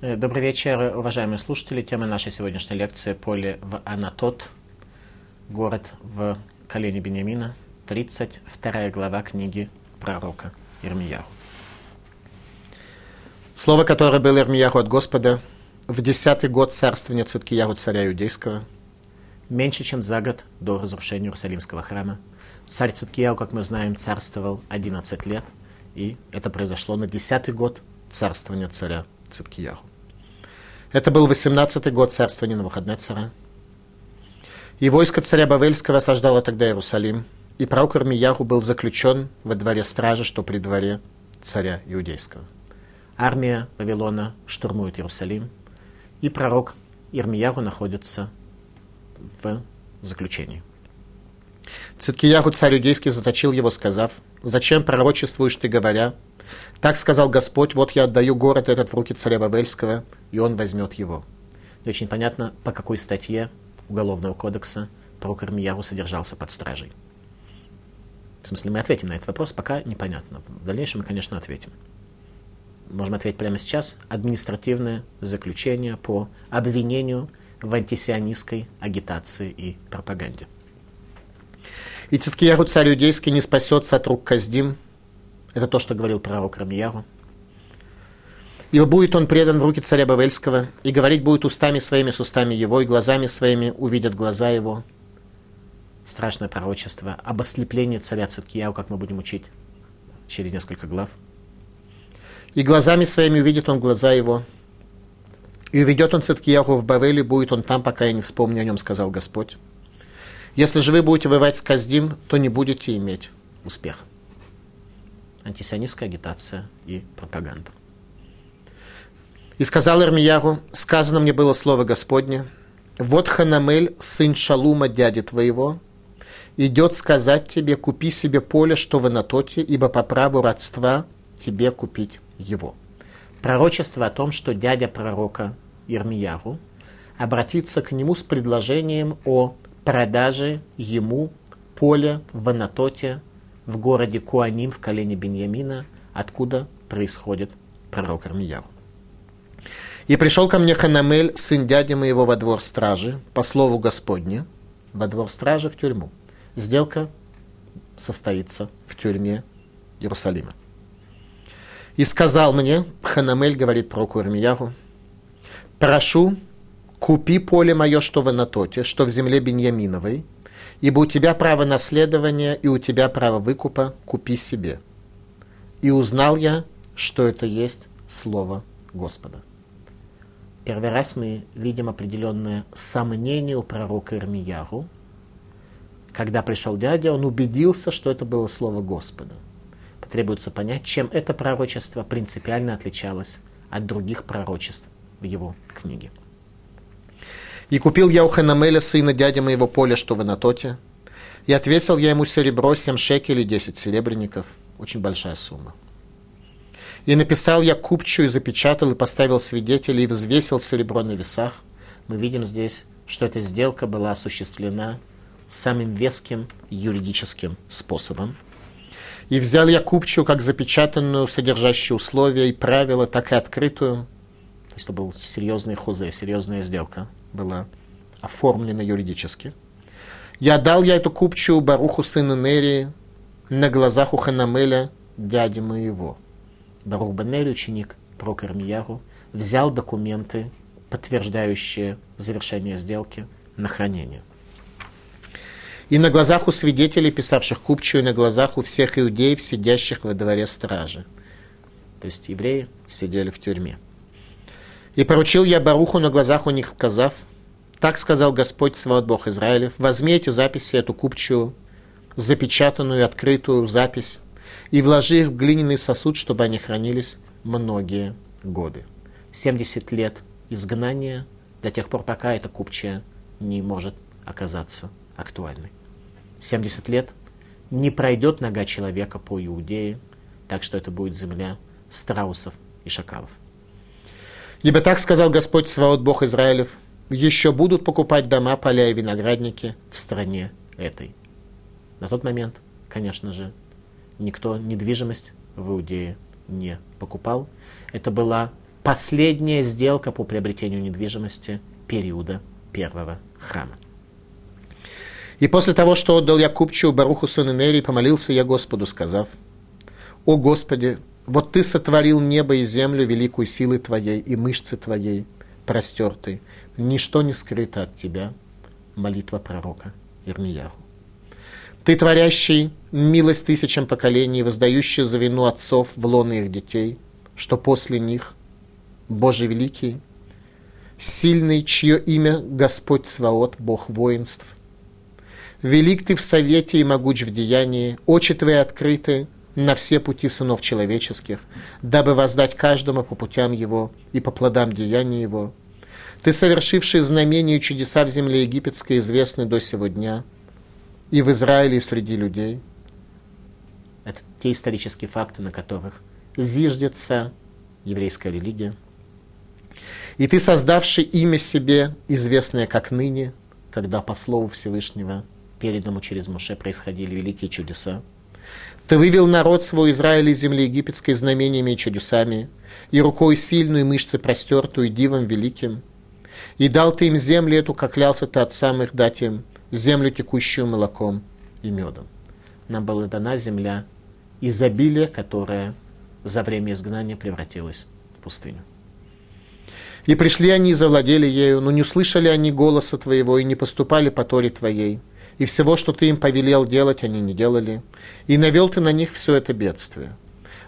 Э, Добрый вечер, уважаемые слушатели. Тема нашей сегодняшней лекции – поле в Анатот, город в колене Бениамина, 32 глава книги пророка Ирмияху. Слово, которое было Ирмияху от Господа в десятый год царствования Циткияру царя Иудейского, меньше чем за год до разрушения Иерусалимского храма. Царь Циткияу, как мы знаем, царствовал 11 лет, и это произошло на десятый год царствования царя Циткияху. Это был 18-й год царствования Навуходнецера. И войско царя Бавельского осаждало тогда Иерусалим, и пророк Ирмияху был заключен во дворе стражи, что при дворе царя Иудейского. Армия Вавилона штурмует Иерусалим, и пророк Ирмияху находится в заключении. Циткияху царь Иудейский заточил его, сказав, «Зачем пророчествуешь ты, говоря, так сказал Господь, вот я отдаю город этот в руки царя Бавельского, и он возьмет его. Не очень понятно, по какой статье Уголовного кодекса пророк Ирмияру содержался под стражей. В смысле, мы ответим на этот вопрос, пока непонятно. В дальнейшем мы, конечно, ответим. Можем ответить прямо сейчас. Административное заключение по обвинению в антисионистской агитации и пропаганде. И Циткияру царь иудейский не спасется от рук Каздим, это то, что говорил пророк Рамияру. Ибо будет он предан в руки царя Бавельского, и говорить будет устами своими с устами его, и глазами своими увидят глаза его. Страшное пророчество об ослеплении царя Циткияу, как мы будем учить через несколько глав. И глазами своими увидит он глаза его, и уведет он Циткияху в Бавеле, будет он там, пока я не вспомню о нем, сказал Господь. Если же вы будете воевать с Каздим, то не будете иметь успеха антисионистская агитация и пропаганда. И сказал Ирмияру, сказано мне было слово Господне, вот Ханамель, сын Шалума, дяди твоего, идет сказать тебе, купи себе поле, что в Анатоте, ибо по праву родства тебе купить его. Пророчество о том, что дядя пророка Ирмияру обратится к нему с предложением о продаже ему поля в Анатоте в городе Куаним в колене Беньямина, откуда происходит пророк Армияру. И пришел ко мне Ханамель, сын дяди моего, во двор стражи, по слову Господне, во двор стражи в тюрьму. Сделка состоится в тюрьме Иерусалима. И сказал мне, Ханамель говорит про Курмияру, прошу, купи поле мое, что в Анатоте, что в земле Беньяминовой, Ибо у тебя право наследования и у тебя право выкупа, купи себе. И узнал я, что это есть Слово Господа. Первый раз мы видим определенное сомнение у пророка Ирмияру. Когда пришел дядя, он убедился, что это было Слово Господа. Потребуется понять, чем это пророчество принципиально отличалось от других пророчеств в его книге. И купил я у Ханамеля, сына дяди моего поля, что в Анатоте, и отвесил я ему серебро, семь шекелей, десять серебряников. Очень большая сумма. И написал я купчу, и запечатал, и поставил свидетелей, и взвесил серебро на весах. Мы видим здесь, что эта сделка была осуществлена самым веским юридическим способом. И взял я купчу как запечатанную, содержащую условия и правила, так и открытую. То есть это был серьезный хузе, серьезная сделка была оформлена юридически. Я дал я эту купчу Баруху сыну Нерии на глазах у Ханамеля, дяди моего. Барух Банель, ученик Прокормияру, взял документы, подтверждающие завершение сделки, на хранение. И на глазах у свидетелей, писавших купчу, и на глазах у всех иудеев, сидящих во дворе стражи. То есть евреи сидели в тюрьме. И поручил я Баруху на глазах у них, сказав, так сказал Господь Свод Бог Израилев, возьми эти записи, эту купчую, запечатанную, открытую запись, и вложи их в глиняный сосуд, чтобы они хранились многие годы. 70 лет изгнания до тех пор, пока эта купчая не может оказаться актуальной. 70 лет не пройдет нога человека по Иудее, так что это будет земля страусов и шакалов. Ибо так сказал Господь Сваот Бог Израилев, еще будут покупать дома, поля и виноградники в стране этой. На тот момент, конечно же, никто недвижимость в Иудее не покупал. Это была последняя сделка по приобретению недвижимости периода первого храма. И после того, что отдал я купчу Баруху сын Нерии, помолился я Господу, сказав, «О Господи, вот Ты сотворил небо и землю великую силой Твоей и мышцы Твоей, простертой. Ничто не скрыто от Тебя». Молитва пророка Ирмияру. Ты, творящий милость тысячам поколений, воздающий за вину отцов в лоны их детей, что после них, Боже великий, сильный, чье имя Господь Сваот, Бог воинств. Велик ты в совете и могуч в деянии, очи твои открыты на все пути сынов человеческих, дабы воздать каждому по путям его и по плодам деяния его. Ты, совершивший знамения и чудеса в земле египетской, известны до сего дня, и в Израиле, и среди людей. Это те исторические факты, на которых зиждется еврейская религия – и ты, создавший имя себе, известное как ныне, когда по слову Всевышнего, переданному через Моше, происходили великие чудеса. Ты вывел народ свой Израиля из земли египетской знамениями и чудесами, и рукой сильную, и мышцы простертую, и дивом великим. И дал ты им землю эту, как клялся ты отцам их дать им, землю, текущую молоком и медом. Нам была дана земля, изобилие, которое за время изгнания превратилось в пустыню. И пришли они и завладели ею, но не услышали они голоса твоего и не поступали по торе твоей. И всего, что ты им повелел делать, они не делали. И навел ты на них все это бедствие.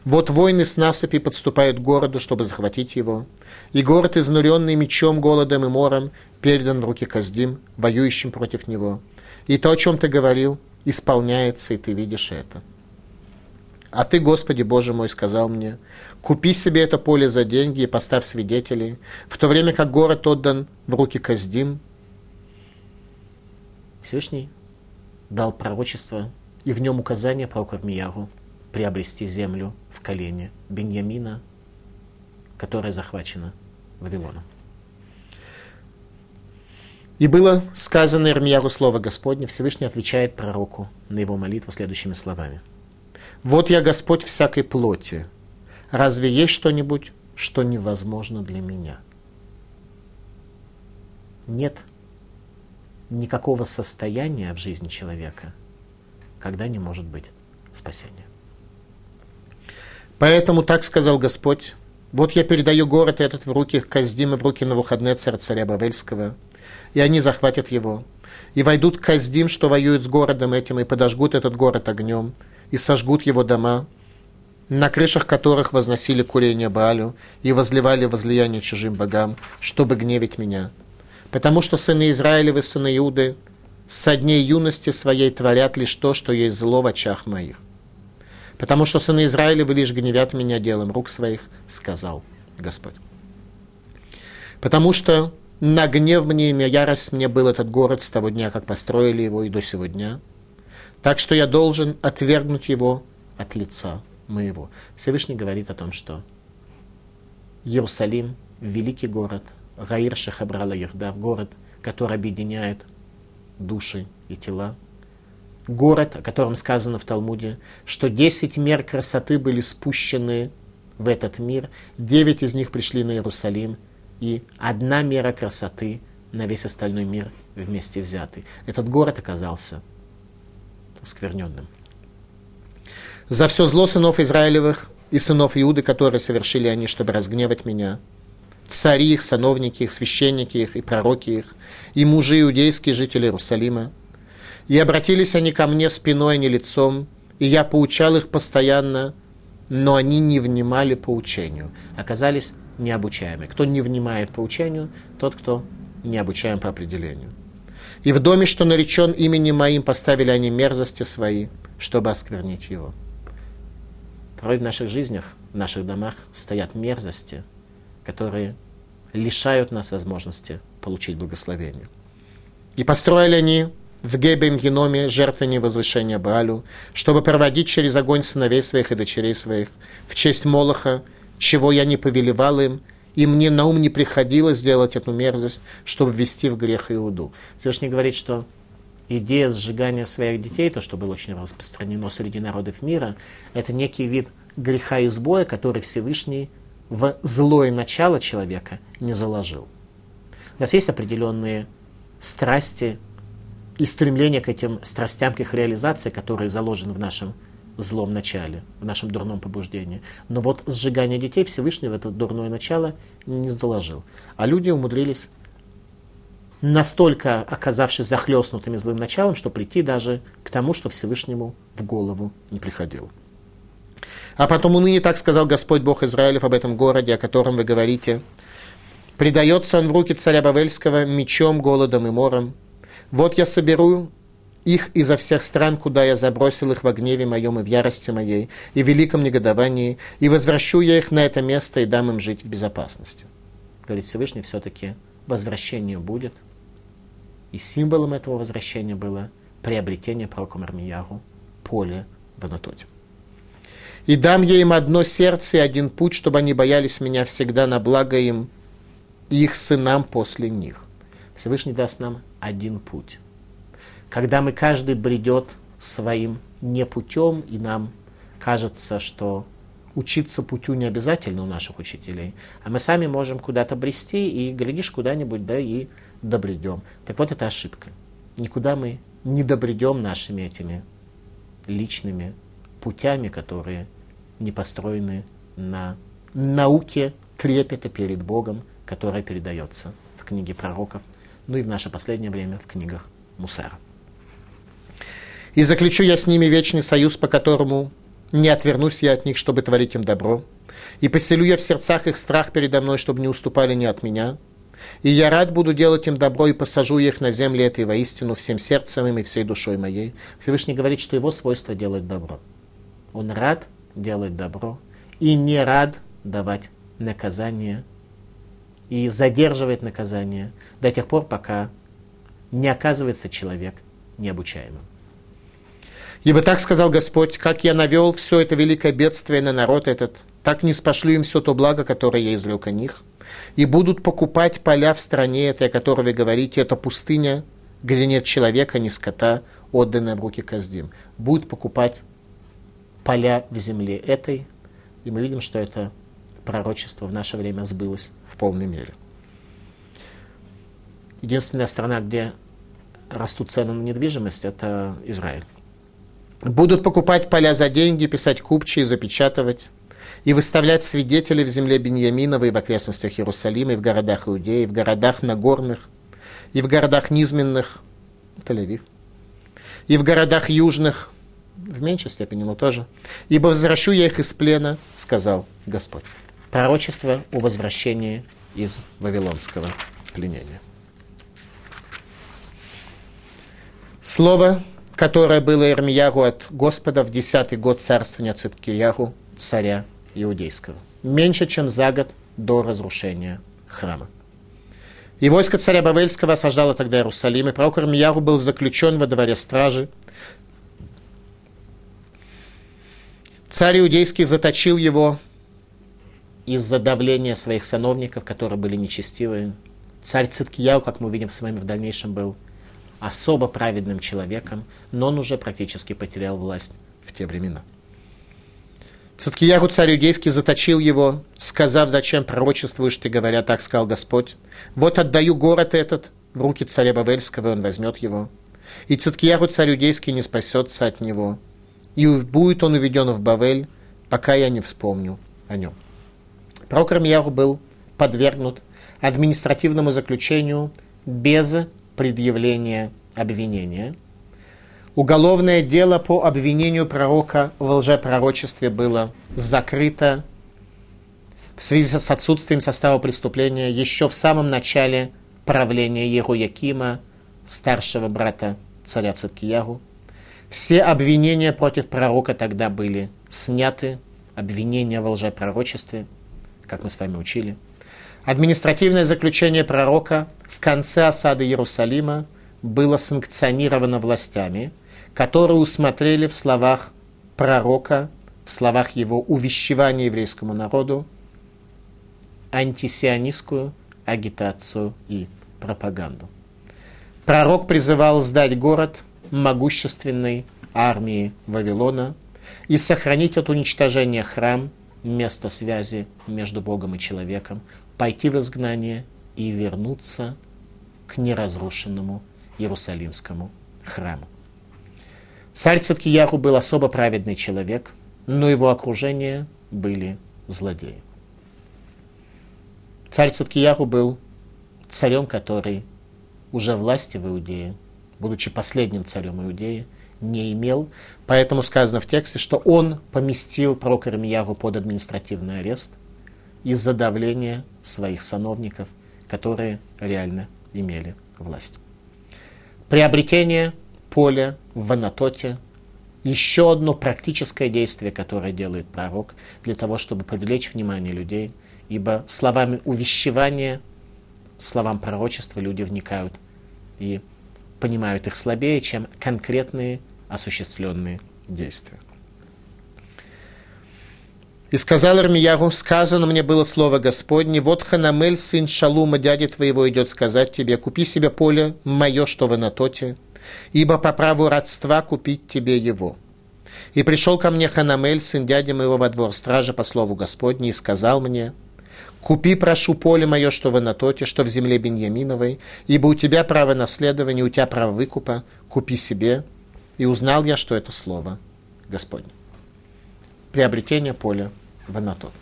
Вот войны с насыпи подступают к городу, чтобы захватить его. И город, изнуренный мечом, голодом и мором, передан в руки Каздим, воюющим против него. И то, о чем ты говорил, исполняется, и ты видишь это. А ты, Господи Боже мой, сказал мне, купи себе это поле за деньги и поставь свидетелей, в то время как город отдан в руки Каздим. Всевышний дал пророчество и в нем указание пророку Армияру приобрести землю в колене Беньямина, которая захвачена Вавилоном. И было сказано Ирмияру слово Господне, Всевышний отвечает пророку на его молитву следующими словами – вот я Господь всякой плоти. Разве есть что-нибудь, что невозможно для меня? Нет никакого состояния в жизни человека, когда не может быть спасения. Поэтому так сказал Господь, вот я передаю город этот в руки Каздима, в руки Навуходнецера, царя Бавельского, и они захватят его, и войдут Каздим, что воюют с городом этим, и подожгут этот город огнем, и сожгут его дома, на крышах которых возносили курение Баалю и возливали возлияние чужим богам, чтобы гневить меня. Потому что сыны Израилевы, сыны Иуды, со дней юности своей творят лишь то, что есть зло в очах моих. Потому что сыны Израилевы лишь гневят меня делом рук своих, сказал Господь. Потому что на гнев мне и на ярость мне был этот город с того дня, как построили его, и до сего дня – так что я должен отвергнуть его от лица моего. Всевышний говорит о том, что Иерусалим – великий город, Раир Шахабрала Ердав – город, который объединяет души и тела. Город, о котором сказано в Талмуде, что десять мер красоты были спущены в этот мир, девять из них пришли на Иерусалим, и одна мера красоты на весь остальной мир вместе взятый. Этот город оказался оскверненным. За все зло сынов Израилевых и сынов Иуды, которые совершили они, чтобы разгневать меня, цари их, сановники их, священники их и пророки их, и мужи иудейские, жители Иерусалима. И обратились они ко мне спиной, а не лицом, и я поучал их постоянно, но они не внимали поучению, оказались необучаемы. Кто не внимает поучению, тот, кто не обучаем по определению. И в доме, что наречен именем моим, поставили они мерзости свои, чтобы осквернить его. Порой в наших жизнях, в наших домах стоят мерзости, которые лишают нас возможности получить благословение. И построили они в Гебем Геноме жертвенное возвышение Баалю, чтобы проводить через огонь сыновей своих и дочерей своих в честь Молоха, чего я не повелевал им, и мне на ум не приходилось сделать эту мерзость, чтобы ввести в грех Иуду. Всевышний говорит, что идея сжигания своих детей, то, что было очень распространено среди народов мира, это некий вид греха и сбоя, который Всевышний в злое начало человека не заложил. У нас есть определенные страсти и стремление к этим страстям, к их реализации, которые заложены в нашем злом начале, в нашем дурном побуждении. Но вот сжигание детей Всевышний в это дурное начало не заложил. А люди умудрились настолько оказавшись захлестнутыми злым началом, что прийти даже к тому, что Всевышнему в голову не приходило. А потом уныне так сказал Господь Бог Израилев об этом городе, о котором вы говорите. Предается он в руки царя Бавельского мечом, голодом и мором. Вот я соберу их изо всех стран, куда я забросил их во гневе моем и в ярости моей, и в великом негодовании, и возвращу я их на это место и дам им жить в безопасности. Говорит Всевышний, все-таки возвращение будет – и символом этого возвращения было приобретение пророком Армияру поле в Анатоте. «И дам я им одно сердце и один путь, чтобы они боялись меня всегда на благо им и их сынам после них». Всевышний даст нам один путь. Когда мы каждый бредет своим не путем, и нам кажется, что учиться путю не обязательно у наших учителей, а мы сами можем куда-то брести, и, глядишь, куда-нибудь, да, и добредем. Так вот, это ошибка. Никуда мы не добредем нашими этими личными путями, которые не построены на науке трепета перед Богом, которая передается в книге пророков, ну и в наше последнее время в книгах Мусара. И заключу я с ними вечный союз, по которому не отвернусь я от них, чтобы творить им добро. И поселю я в сердцах их страх передо мной, чтобы не уступали ни от меня – и я рад буду делать им добро и посажу их на земле этой воистину всем сердцем им и всей душой моей. Всевышний говорит, что его свойство делать добро. Он рад делать добро и не рад давать наказание и задерживать наказание до тех пор, пока не оказывается человек необучаемым. Ибо так сказал Господь, как я навел все это великое бедствие на народ этот, так не спошлю им все то благо, которое я излег о них и будут покупать поля в стране этой, о которой вы говорите, это пустыня, где нет человека, ни скота, отданная в руки Каздим. Будут покупать поля в земле этой, и мы видим, что это пророчество в наше время сбылось в полной мере. Единственная страна, где растут цены на недвижимость, это Израиль. Будут покупать поля за деньги, писать купчи и запечатывать и выставлять свидетелей в земле Беньяминова и в окрестностях Иерусалима, и в городах Иудеи, и в городах Нагорных, и в городах низменных, Тель-Авив, и в городах южных, в меньшей степени, но тоже. «Ибо возвращу я их из плена», — сказал Господь. Пророчество о возвращении из Вавилонского пленения. Слово, которое было Ирмиягу от Господа в десятый год царствования Циткиягу, царя иудейского. Меньше, чем за год до разрушения храма. И войско царя Бавельского осаждало тогда Иерусалим, и пророк Армияру был заключен во дворе стражи. Царь иудейский заточил его из-за давления своих сановников, которые были нечестивые. Царь Циткияу, как мы увидим с вами в дальнейшем, был особо праведным человеком, но он уже практически потерял власть в те времена. Циткияху царь иудейский заточил его, сказав, зачем пророчествуешь ты, говоря, так сказал Господь. Вот отдаю город этот в руки царя Бавельского, и он возьмет его. И Циткияху царь иудейский не спасется от него. И будет он уведен в Бавель, пока я не вспомню о нем. Пророк Рамьяру был подвергнут административному заключению без предъявления обвинения – Уголовное дело по обвинению пророка в лжепророчестве было закрыто в связи с отсутствием состава преступления еще в самом начале правления Еруякима, старшего брата царя Циткиягу. Все обвинения против пророка тогда были сняты, обвинения в лжепророчестве, как мы с вами учили. Административное заключение пророка в конце осады Иерусалима было санкционировано властями – которые усмотрели в словах пророка, в словах его увещевания еврейскому народу, антисионистскую агитацию и пропаганду. Пророк призывал сдать город могущественной армии Вавилона и сохранить от уничтожения храм место связи между Богом и человеком, пойти в изгнание и вернуться к неразрушенному Иерусалимскому храму. Царь Циткияху был особо праведный человек, но его окружение были злодеи. Царь Циткияху был царем, который уже власти в Иудее, будучи последним царем Иудеи, не имел. Поэтому сказано в тексте, что он поместил пророка Ирмиягу под административный арест из-за давления своих сановников, которые реально имели власть. Приобретение поля в Анатоте – еще одно практическое действие, которое делает пророк для того, чтобы привлечь внимание людей, ибо словами увещевания, словам пророчества люди вникают и понимают их слабее, чем конкретные осуществленные действия. И сказал Армияру, сказано мне было слово Господне, вот Ханамель, сын Шалума, дяди твоего, идет сказать тебе, купи себе поле мое, что в Анатоте, ибо по праву родства купить тебе его. И пришел ко мне Ханамель, сын дяди моего во двор стража по слову Господне, и сказал мне, Купи, прошу, поле мое, что в Анатоте, что в земле Беньяминовой, ибо у тебя право наследования, у тебя право выкупа, купи себе. И узнал я, что это слово Господне. Приобретение поля в Анатот.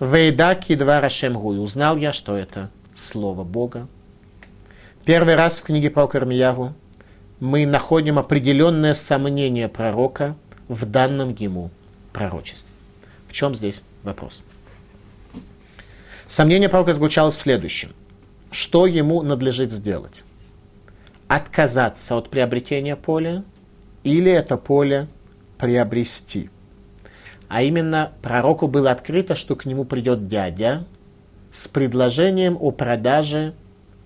Вейда кидва Рашемгуй. Узнал я, что это слово Бога. Первый раз в книге про Кармияру мы находим определенное сомнение пророка в данном ему пророчестве. В чем здесь вопрос? Сомнение пророка заключалось в следующем. Что ему надлежит сделать? Отказаться от приобретения поля или это поле приобрести? А именно, пророку было открыто, что к нему придет дядя с предложением о продаже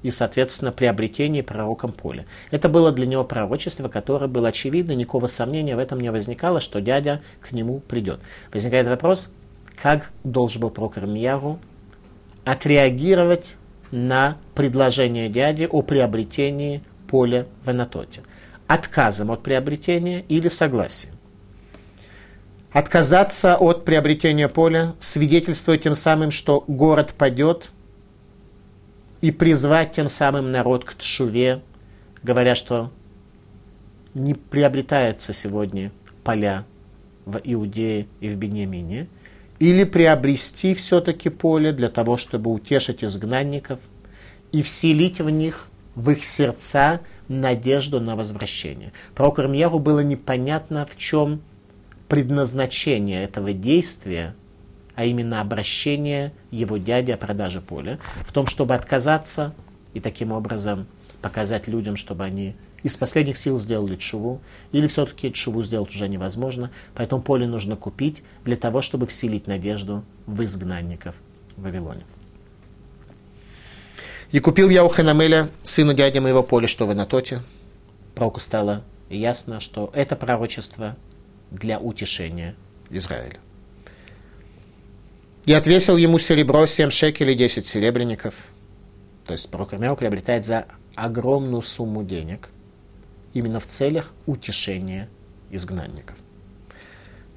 и, соответственно, приобретении пророком поля. Это было для него пророчество, которое было очевидно, никакого сомнения в этом не возникало, что дядя к нему придет. Возникает вопрос, как должен был пророк Ирмияру отреагировать на предложение дяди о приобретении поля в Анатоте. Отказом от приобретения или согласием. Отказаться от приобретения поля, свидетельствуя тем самым, что город падет, и призвать тем самым народ к тшуве, говоря, что не приобретается сегодня поля в Иудее и в Бениамине – или приобрести все-таки поле для того, чтобы утешить изгнанников и вселить в них, в их сердца, надежду на возвращение. Про Кармьеру было непонятно, в чем предназначение этого действия, а именно обращение его дяди о продаже поля, в том, чтобы отказаться и таким образом показать людям, чтобы они из последних сил сделали чуву, или все-таки чуву сделать уже невозможно, поэтому поле нужно купить для того, чтобы вселить надежду в изгнанников в Вавилоне. И купил я у Ханамеля, сына дяди моего, поле, что в Анатоте. Пророку стало ясно, что это пророчество для утешения Израиля. И отвесил ему серебро семь шекелей, десять серебряников. То есть пророк Ирмяу приобретает за огромную сумму денег – именно в целях утешения изгнанников.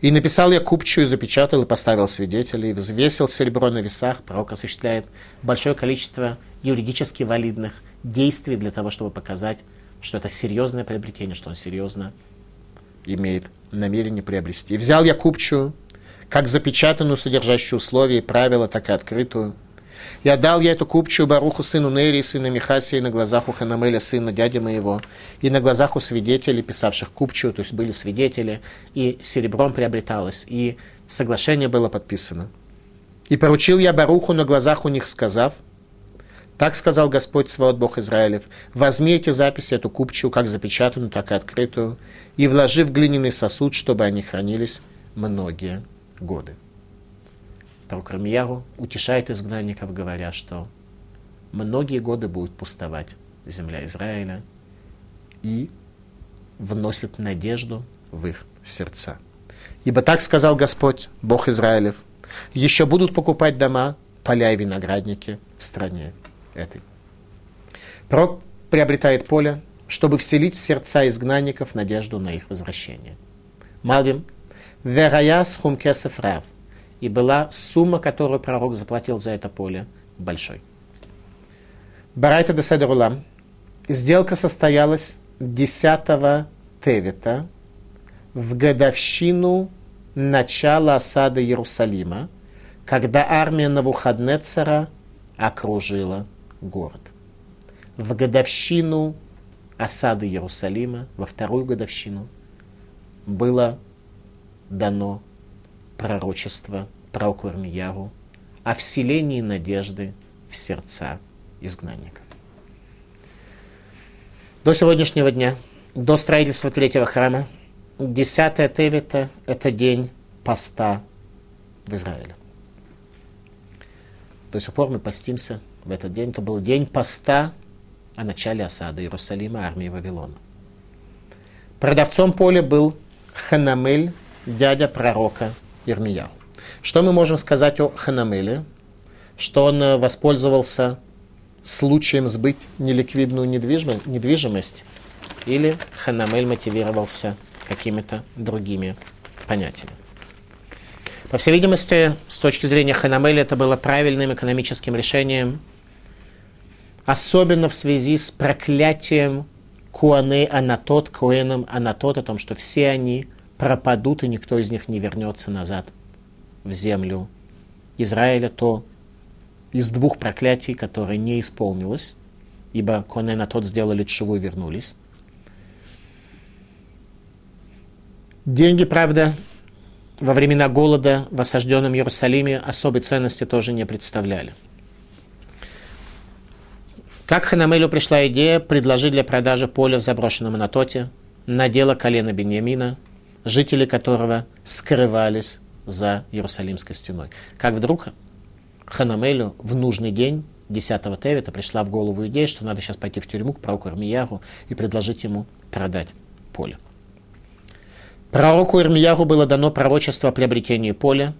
И написал я купчую, запечатал и поставил свидетелей, взвесил серебро на весах. Пророк осуществляет большое количество юридически валидных действий для того, чтобы показать, что это серьезное приобретение, что он серьезно имеет намерение приобрести. И взял я купчую, как запечатанную, содержащую условия и правила, так и открытую, я дал я эту купчую Баруху, сыну Нери, сына Михасия, на глазах у Ханамеля, сына дяди моего, и на глазах у свидетелей, писавших купчую, то есть были свидетели, и серебром приобреталось, и соглашение было подписано. И поручил я Баруху на глазах у них, сказав, так сказал Господь Свод Бог Израилев, возьми эти записи, эту купчую, как запечатанную, так и открытую, и вложи в глиняный сосуд, чтобы они хранились многие годы пророк Рамияру утешает изгнанников, говоря, что многие годы будет пустовать земля Израиля и вносит надежду в их сердца. Ибо так сказал Господь, Бог Израилев, еще будут покупать дома, поля и виноградники в стране этой. Пророк приобретает поле, чтобы вселить в сердца изгнанников надежду на их возвращение. Малвим, верая с хумкесов рав, и была сумма, которую пророк заплатил за это поле, большой. Барайта де Седрулам. Сделка состоялась 10 Тевита в годовщину начала осады Иерусалима, когда армия Навуходнецера окружила город. В годовщину осады Иерусалима, во вторую годовщину, было дано пророчество пророку Ирмияру о вселении надежды в сердца изгнанника. До сегодняшнего дня, до строительства третьего храма, 10 Тевита – это день поста в Израиле. До сих пор мы постимся в этот день. Это был день поста о начале осады Иерусалима армии Вавилона. Продавцом поля был Ханамель, дядя пророка Ирмияу. Что мы можем сказать о Ханамеле? Что он э, воспользовался случаем сбыть неликвидную недвижимость, или Ханамель мотивировался какими-то другими понятиями. По всей видимости, с точки зрения Ханамеля, это было правильным экономическим решением, особенно в связи с проклятием Куаны Анатот, Куэном Анатот, о том, что все они пропадут, и никто из них не вернется назад в землю Израиля, то из двух проклятий, которые не исполнилось, ибо Куаны Анатот сделали чего и вернулись. Деньги, правда, во времена голода в осажденном Иерусалиме особой ценности тоже не представляли. Как Ханамелю пришла идея предложить для продажи поле в заброшенном Анатоте на дело колена Беньямина, жители которого скрывались за Иерусалимской стеной. Как вдруг Ханамелю в нужный день 10-го Тевита пришла в голову идея, что надо сейчас пойти в тюрьму к пророку Ирмияру и предложить ему продать поле. Пророку Ирмияру было дано пророчество о приобретении поля.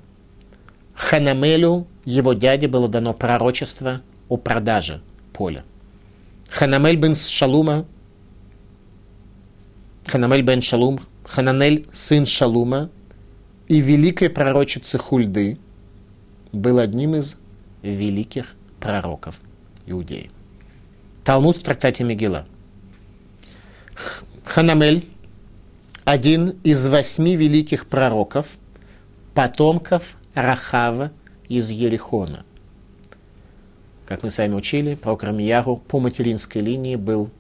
Ханамелю, его дяде, было дано пророчество о продаже поля. Ханамель бен Шалума, Ханамель бен Шалум, Хананель сын Шалума и великой пророчицы Хульды был одним из великих пророков Иудеи. Талмуд в трактате Мегила. Ханамель один из восьми великих пророков, потомков Рахава из Ерихона – как мы с вами учили, пророк Рамияру по материнской линии был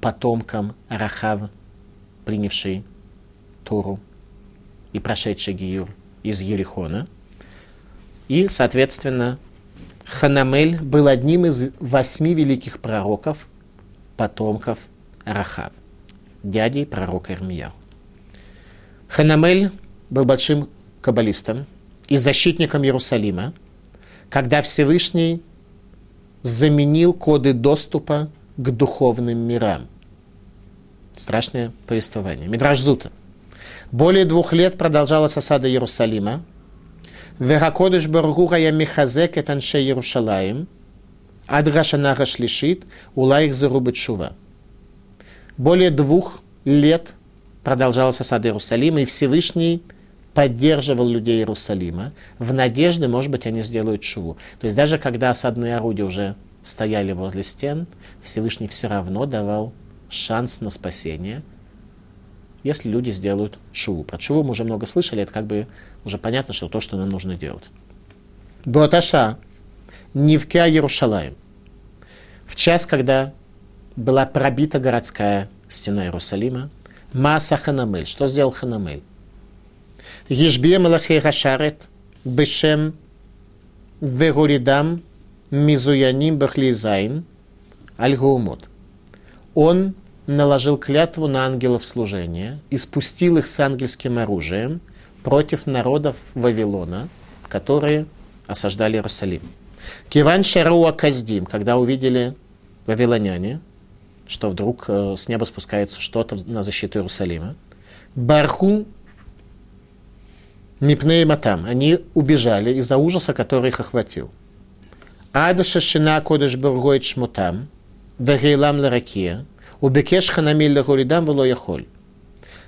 потомком Рахав, принявший Туру и прошедший Гиюр из Ерихона. И, соответственно, Ханамель был одним из восьми великих пророков, потомков Рахав, дядей пророка Ирмияу. Ханамель был большим каббалистом и защитником Иерусалима, когда Всевышний заменил коды доступа к духовным мирам. Страшное повествование. Мидраж Зута. Более двух лет продолжалась осада Иерусалима. Веракодыш Баргура я Михазек это Анше Иерушалаем. Адрашанага шлишит, улаих шува. Более двух лет продолжалась осада Иерусалима, и Всевышний поддерживал людей Иерусалима в надежде, может быть, они сделают шуву. То есть даже когда осадные орудия уже стояли возле стен, Всевышний все равно давал шанс на спасение, если люди сделают шуву. Про шуву мы уже много слышали, это как бы уже понятно, что то, что нам нужно делать. Буаташа, Нивкя Иерушалаем. В час, когда была пробита городская стена Иерусалима, Маса Ханамель. Что сделал Ханамель? Ешбия Малахей Рашарет, Бешем Вегуридам, Мизуяним Бахлизайн, Альгуумот. Он наложил клятву на ангелов служения и спустил их с ангельским оружием против народов Вавилона, которые осаждали Иерусалим. Киван Шаруа Каздим, когда увидели вавилоняне, что вдруг э, с неба спускается что-то на защиту Иерусалима, Барху Мипней Матам. Они убежали из-за ужаса, который их охватил. Ада шашина кодыш бургоит шмутам, вегейлам ларакия, убекеш ханамиль лагуридам вело яхоль.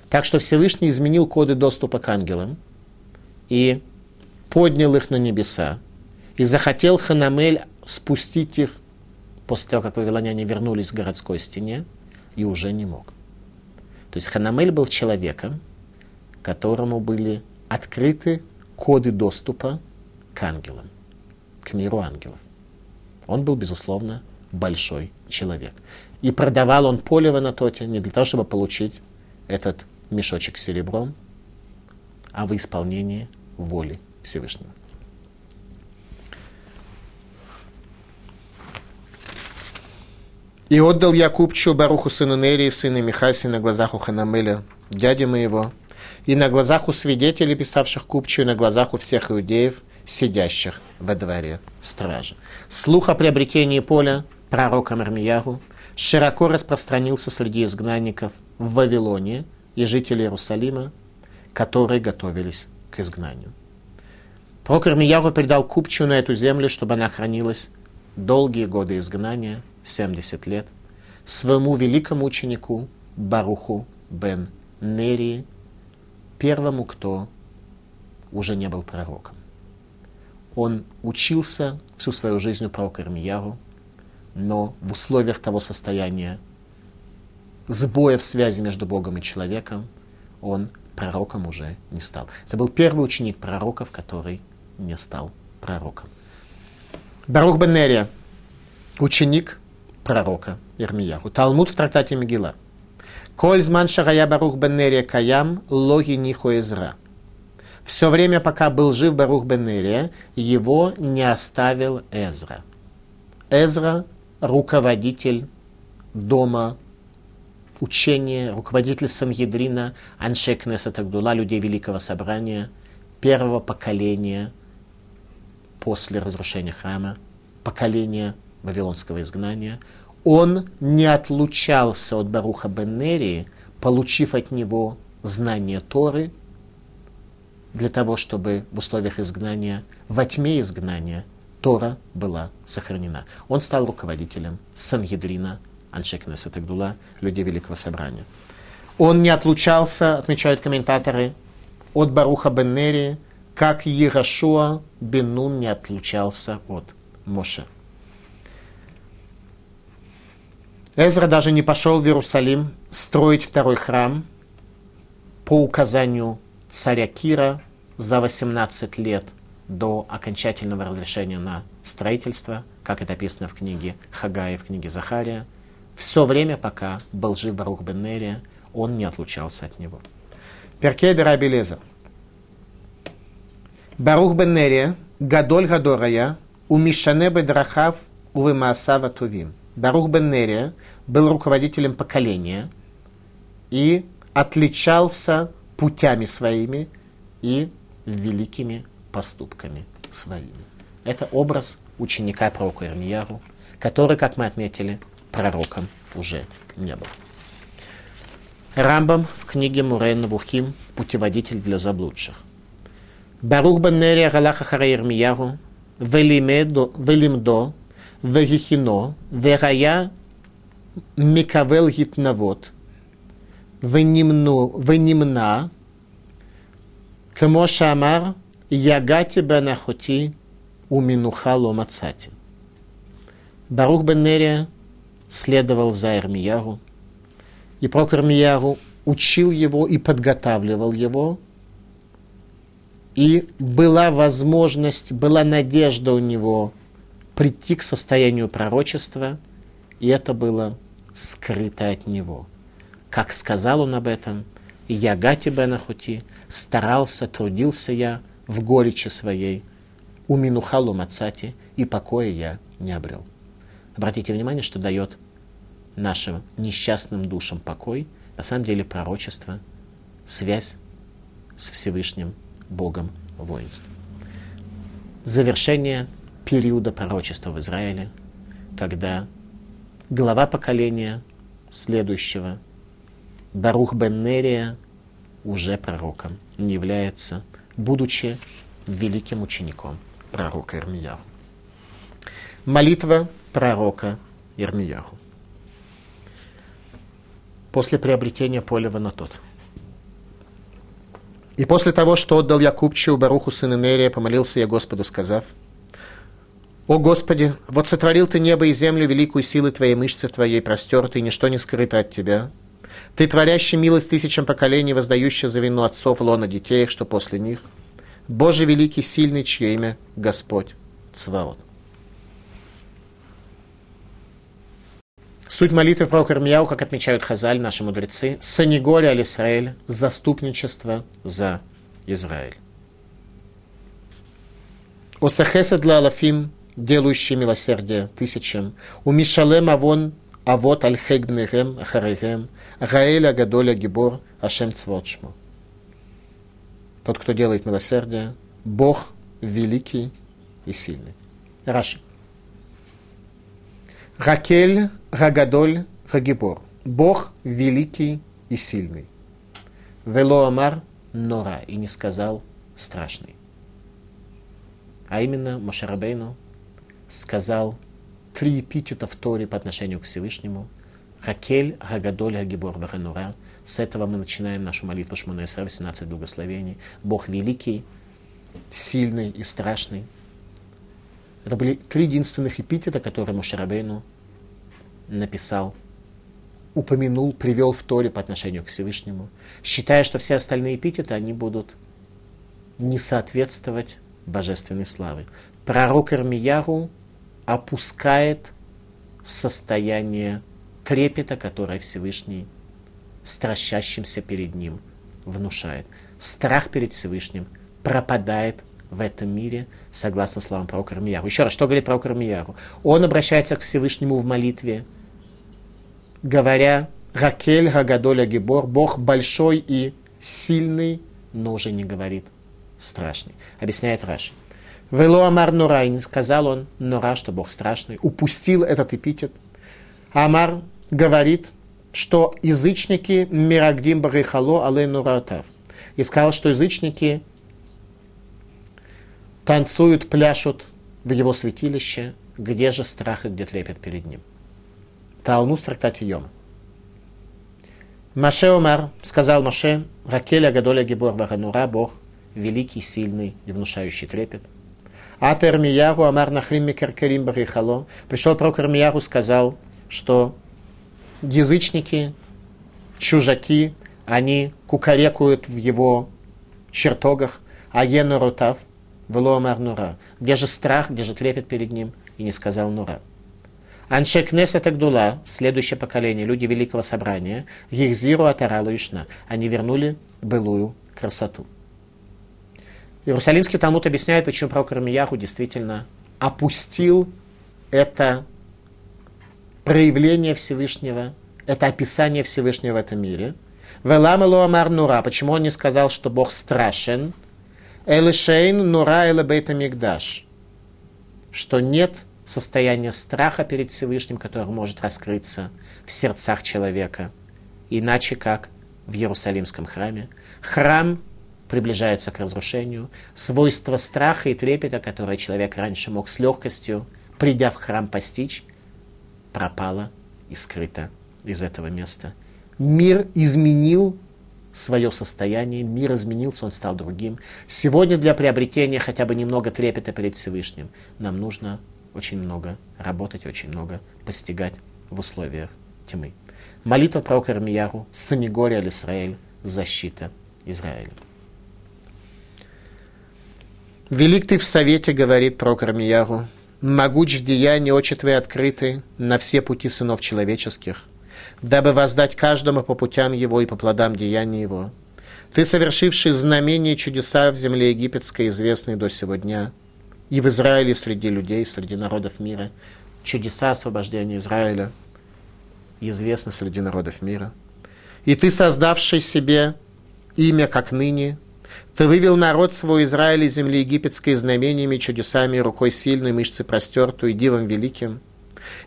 Так что Всевышний изменил коды доступа к ангелам, и поднял их на небеса, и захотел Ханамель спустить их после того, как вавилоняне вернулись к городской стене, и уже не мог. То есть Ханамель был человеком, которому были открыты коды доступа к ангелам, к миру ангелов. Он был, безусловно, большой человек. И продавал он поле в Анатоте не для того, чтобы получить этот мешочек с серебром, а в исполнении воли Всевышнего. И отдал я купчу Баруху сыну Нерии, сына Михаси, на глазах у Ханамеля, дяди моего, и на глазах у свидетелей, писавших купчу, и на глазах у всех иудеев, сидящих во дворе стражи. Слух о приобретении поля пророка Мармиягу широко распространился среди изгнанников в Вавилоне и жителей Иерусалима, которые готовились к изгнанию. Пророк Армиягу передал купчу на эту землю, чтобы она хранилась долгие годы изгнания, 70 лет, своему великому ученику Баруху бен Нерии, первому, кто уже не был пророком. Он учился всю свою жизнь у пророка Ирмияру, но в условиях того состояния сбоя в связи между Богом и человеком он пророком уже не стал. Это был первый ученик пророков, который не стал пророком. Барух бен Нерия, ученик пророка Ирмияху. Талмуд в трактате Мегила. Коль зман шарая Барух бен Нерия каям, логи нихо эзра. Все время, пока был жив Барух бен Нерия, его не оставил Эзра. Эзра – руководитель дома учения, руководитель Сангедрина, Аншек Несатагдула, людей Великого Собрания, первого поколения после разрушения храма, поколения вавилонского изгнания, он не отлучался от Баруха Беннерии, получив от него знание Торы, для того, чтобы в условиях изгнания, во тьме изгнания, Тора была сохранена. Он стал руководителем Сангедрина, Аншекнеса Тагдула, людей Великого Собрания. Он не отлучался, отмечают комментаторы, от Баруха Беннерии, как Ерашуа Бенун не отлучался от Моше. Эзра даже не пошел в Иерусалим строить второй храм по указанию царя Кира за 18 лет до окончательного разрешения на строительство, как это описано в книге Хагая, в книге Захария. Все время, пока был жив Барух бен Нерия, он не отлучался от него. Перкей де Раби Лезер. Барух бен Нерия, Гадоль Гадорая, Умишане Бедрахав, Увемаасава Тувим. Барух бен Нерия был руководителем поколения и отличался путями своими и великими поступками своими. Это образ ученика пророка Ирмияру, который, как мы отметили, пророком уже не был. Рамбам в книге Мурейн Навухим «Путеводитель для заблудших». Барух бен Нери Агалаха Хара Ирмияру Велимдо Вегихино Верая Микавел Гитнавод Венимна Кемоша Амар Ягати бен Ахути уминуха ломацати. Барух бен следовал за Эрмияру, и про Мияру учил его и подготавливал его, и была возможность, была надежда у него прийти к состоянию пророчества, и это было скрыто от него. Как сказал он об этом, Ягати Бенахути, старался, трудился я, в горечи своей, у Минухалу Мацати, и покоя я не обрел. Обратите внимание, что дает нашим несчастным душам покой, на самом деле пророчество, связь с Всевышним Богом воинства. Завершение периода пророчества в Израиле, когда глава поколения следующего, Барух бен Нерия, уже пророком не является, будучи великим учеником пророка Ирмияху. Молитва пророка Ирмияху. После приобретения поля в Анатот. И после того, что отдал я купчу Баруху сын Нерия, помолился я Господу, сказав, «О Господи, вот сотворил Ты небо и землю великую силы Твоей мышцы Твоей простерты, ничто не скрыто от Тебя. Ты творящий милость тысячам поколений, воздающий за вину отцов лона детей, что после них. Боже великий, сильный, чье имя Господь Цваот». Суть молитвы про Кармияу, как отмечают Хазаль, наши мудрецы, Санигория аль Исраэль, заступничество за Израиль. Осахеса для Алафим, делающий милосердие тысячам, у Мишалем Авон Авот аль Хегбнехем Ахарехем, Гаэля Гадоля Гибор Ашем Цвотшму. Тот, кто делает милосердие, Бог великий и сильный. Раши. Ракель, Рагадоль, Рагибор. Бог великий и сильный. Вело Амар Нора и не сказал страшный. А именно Мошарабейну сказал три эпитета в Торе по отношению к Всевышнему. Ракель, Рагадоль, Рагибор, Варанура. С этого мы начинаем нашу молитву Шмонесра, 18 благословений. Бог великий, сильный и страшный. Это были три единственных эпитета, которые Мушарабейну написал, упомянул, привел в Торе по отношению к Всевышнему, считая, что все остальные эпитеты, они будут не соответствовать божественной славе. Пророк Ирмияру опускает состояние трепета, которое Всевышний стращащимся перед ним внушает. Страх перед Всевышним пропадает в этом мире, согласно словам пророка Ирмияру. Еще раз, что говорит пророк Ирмияру? Он обращается к Всевышнему в молитве, говоря «Ракель Гагадоля Гибор», Бог большой и сильный, но уже не говорит страшный. Объясняет Раши. Вело Амар Нура, и не сказал он Нура, что Бог страшный, упустил этот эпитет. Амар говорит, что язычники Мирагдим Барихало Але Нуратав. И сказал, что язычники танцуют, пляшут в его святилище, где же страх и где трепет перед ним. Талмуд в Йом. Маше Омар, сказал Маше, Ракеля Гадоля Гибор Ваганура, Бог, великий, сильный и внушающий трепет. А Термияру Амар Нахрим Микеркерим Барихало. Пришел пророк Армияру, сказал, что язычники, чужаки, они кукарекуют в его чертогах, а Ену Рутав, Веломар Нура. Где же страх, где же трепет перед ним? И не сказал Нура. Анше Кнесет Агдула, следующее поколение, люди Великого Собрания, Ехзиру Атаралу Ишна. Они вернули былую красоту. Иерусалимский Талмуд объясняет, почему пророк Рамияху действительно опустил это проявление Всевышнего, это описание Всевышнего в этом мире. Веламелу Амар Нура. Почему он не сказал, что Бог страшен? Элишейн Нура Элебейта Мигдаш. Что нет состояния страха перед Всевышним, которое может раскрыться в сердцах человека. Иначе как в Иерусалимском храме. Храм приближается к разрушению. Свойство страха и трепета, которое человек раньше мог с легкостью, придя в храм, постичь, пропало и скрыто из этого места. Мир изменил свое состояние, мир изменился, он стал другим. Сегодня для приобретения хотя бы немного трепета перед Всевышним нам нужно очень много работать, очень много постигать в условиях тьмы. Молитва пророка Ирмияру, Санигория Израиль, защита Израиля. Велик ты в совете, говорит пророк Ирмияру, могуч в деянии очи твои открыты на все пути сынов человеческих – дабы воздать каждому по путям его и по плодам деяния его. Ты, совершивший знамения и чудеса в земле египетской, известные до сего дня, и в Израиле среди людей, среди народов мира, чудеса освобождения Израиля известны среди народов мира. И ты, создавший себе имя, как ныне, ты вывел народ свой Израиль из земли египетской знамениями, чудесами, рукой сильной, мышцы простертую, дивом великим.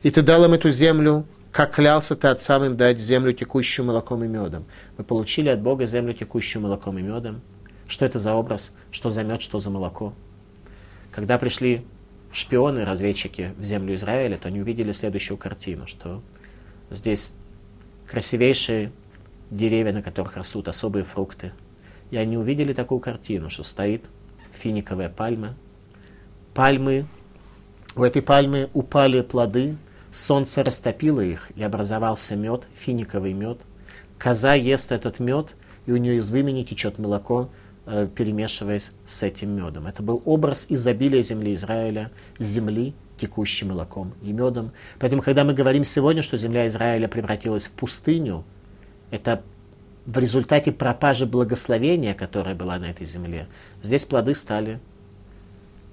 И ты дал им эту землю как клялся ты отцам им дать землю, текущую молоком и медом. Вы получили от Бога землю, текущую молоком и медом. Что это за образ? Что за мед, что за молоко? Когда пришли шпионы, разведчики в землю Израиля, то они увидели следующую картину, что здесь красивейшие деревья, на которых растут особые фрукты, и они увидели такую картину, что стоит финиковая пальма. Пальмы, у этой пальмы упали плоды, солнце растопило их, и образовался мед, финиковый мед. Коза ест этот мед, и у нее из вымени течет молоко, э, перемешиваясь с этим медом. Это был образ изобилия земли Израиля, земли, текущей молоком и медом. Поэтому, когда мы говорим сегодня, что земля Израиля превратилась в пустыню, это в результате пропажи благословения, которое было на этой земле, здесь плоды стали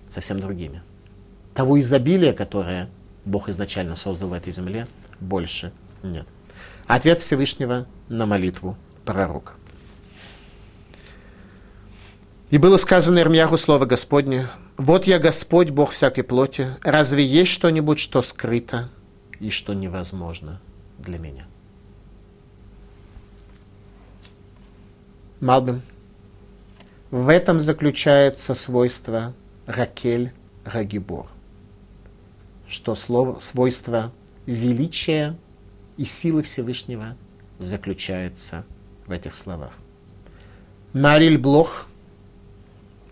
совсем другими. Того изобилия, которое Бог изначально создал в этой земле, больше нет. Ответ Всевышнего на молитву пророка. И было сказано Ирмьяху слово Господне, «Вот я Господь, Бог всякой плоти, разве есть что-нибудь, что скрыто и что невозможно для меня?» Малбим. В этом заключается свойство Ракель Рагибор, что слово, свойство величия и силы Всевышнего заключается в этих словах. Мариль Блох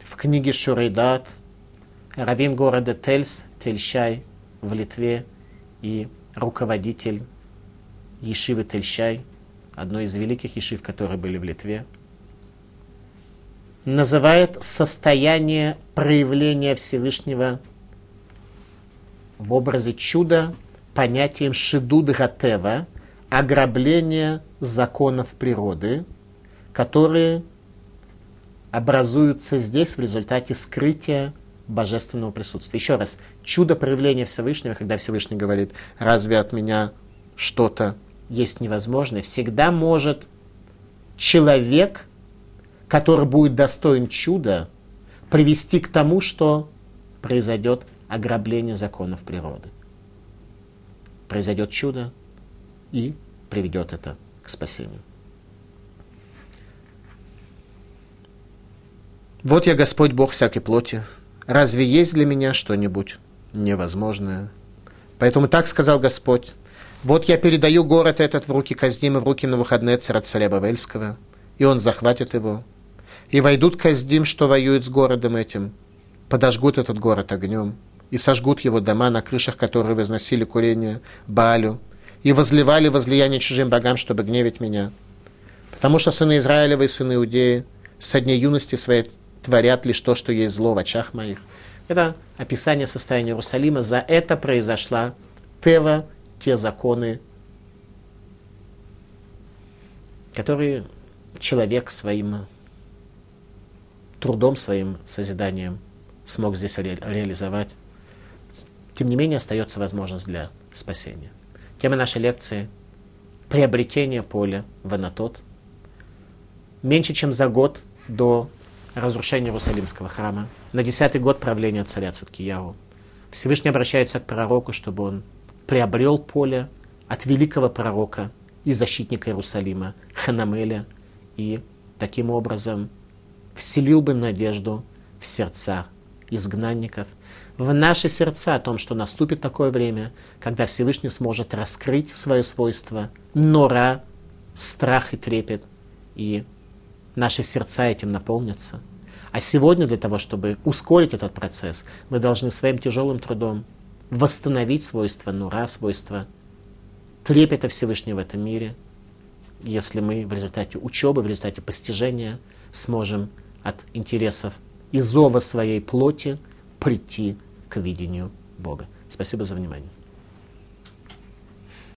в книге Шурейдат, равим города Тельс, Тельщай в Литве и руководитель Ешивы Тельщай, одной из великих ешив, которые были в Литве, называет состояние проявления Всевышнего в образе чуда понятием шидуд гатева, ограбление законов природы, которые образуются здесь в результате скрытия божественного присутствия. Еще раз, чудо проявления Всевышнего, когда Всевышний говорит, разве от меня что-то есть невозможное, всегда может человек который будет достоин чуда, привести к тому, что произойдет ограбление законов природы. Произойдет чудо и приведет это к спасению. Вот я Господь Бог всякой плоти. Разве есть для меня что-нибудь невозможное? Поэтому так сказал Господь. Вот я передаю город этот в руки Каздима, в руки на выходные царя Бавельского, и он захватит его, и войдут Каздим, что воюют с городом этим, подожгут этот город огнем, и сожгут его дома, на крышах которые возносили курение Баалю, и возливали возлияние чужим богам, чтобы гневить меня. Потому что сыны Израилевы и сыны Иудеи со дней юности своей творят лишь то, что есть зло в очах моих. Это описание состояния Иерусалима. За это произошла Тева, те законы, которые человек своим трудом своим, созиданием смог здесь ре- реализовать. Тем не менее, остается возможность для спасения. Тема нашей лекции – приобретение поля в Анатот. Меньше чем за год до разрушения Иерусалимского храма, на десятый год правления царя Циткиягу, Всевышний обращается к пророку, чтобы он приобрел поле от великого пророка и защитника Иерусалима Ханамеля, и таким образом вселил бы надежду в сердца изгнанников, в наши сердца о том, что наступит такое время, когда Всевышний сможет раскрыть свое свойство, нора, страх и трепет, и наши сердца этим наполнятся. А сегодня для того, чтобы ускорить этот процесс, мы должны своим тяжелым трудом восстановить свойства нура, свойства трепета Всевышнего в этом мире, если мы в результате учебы, в результате постижения сможем от интересов и зова своей плоти прийти к видению Бога. Спасибо за внимание.